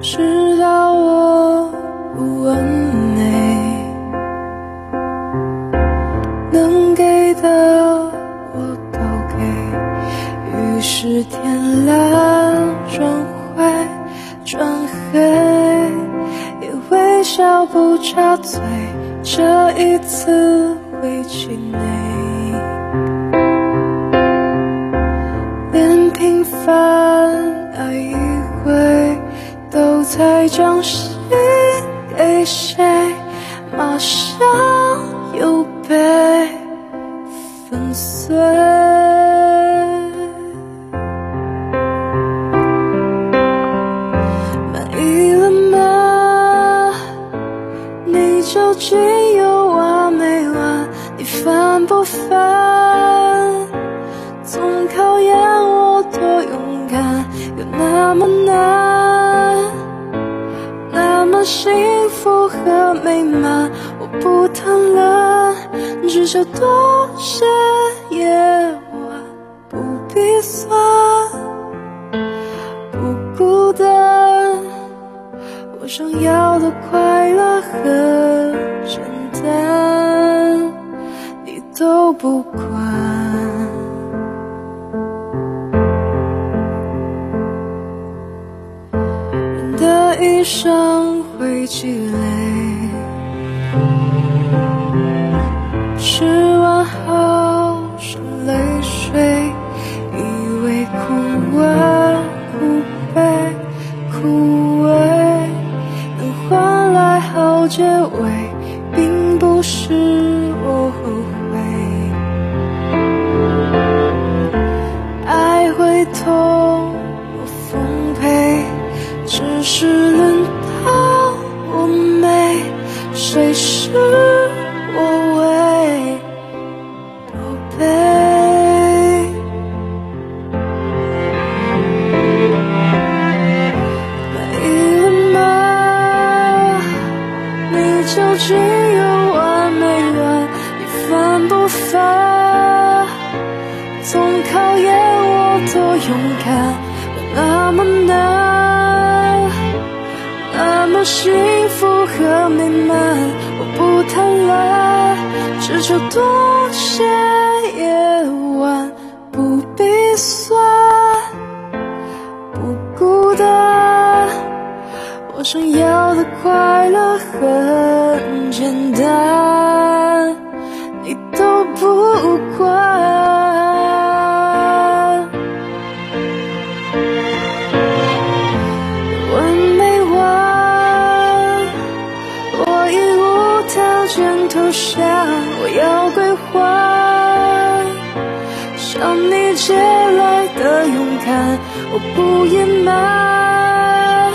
知道我不完美，能给的我都给，于是天蓝转灰转黑，也微笑不插嘴，这一次会气馁，连平凡将心给谁，马上又被粉碎。满意了吗？你究竟有完没完？你烦不烦？总考验我多勇敢，有那么难。幸福和美满，我不谈了，只求多些夜晚，不必算，不孤单。我想要的快乐很简单，你都不管。人的一生会积累，吃完后是泪水，以为苦完苦悲枯萎，能换来好结尾，并不是我后悔。爱会痛，我奉陪，只是谁是我为宝贝？满意了吗？你究竟有完没完？你烦不烦？总考验我多勇敢，我那么难，那么幸福和美满，我不贪婪，只求多些夜晚，不必算，不孤单。我想要的快乐很简单，借来的勇敢，我不隐瞒。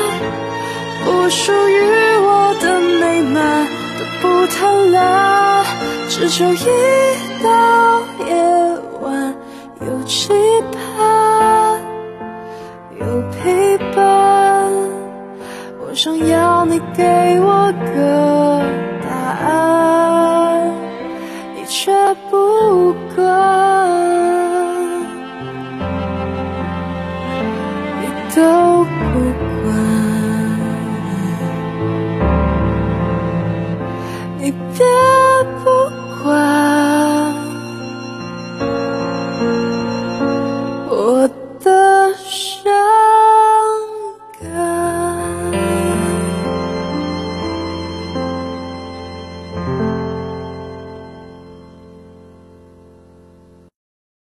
不属于我的美满都不贪婪，只求一到夜晚有期盼，有陪伴。我想要你给我个